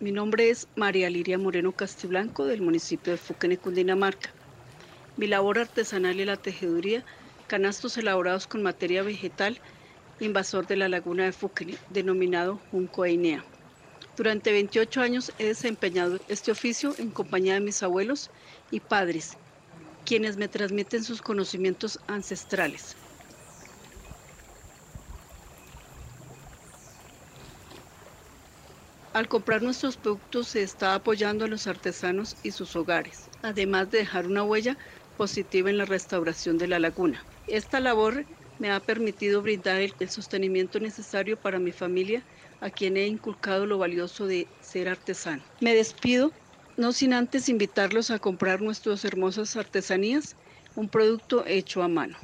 Mi nombre es María Liria Moreno Castiblanco del municipio de Fuquene, Cundinamarca. Mi labor artesanal es la tejeduría, canastos elaborados con materia vegetal, invasor de la laguna de Fuquene, denominado Junco Einea. Durante 28 años he desempeñado este oficio en compañía de mis abuelos y padres, quienes me transmiten sus conocimientos ancestrales. Al comprar nuestros productos se está apoyando a los artesanos y sus hogares, además de dejar una huella positiva en la restauración de la laguna. Esta labor me ha permitido brindar el, sostenimiento necesario para mi familia, a quien he inculcado lo valioso de ser artesano. Me despido, no sin antes invitarlos a comprar nuestras hermosas artesanías, un producto hecho a mano.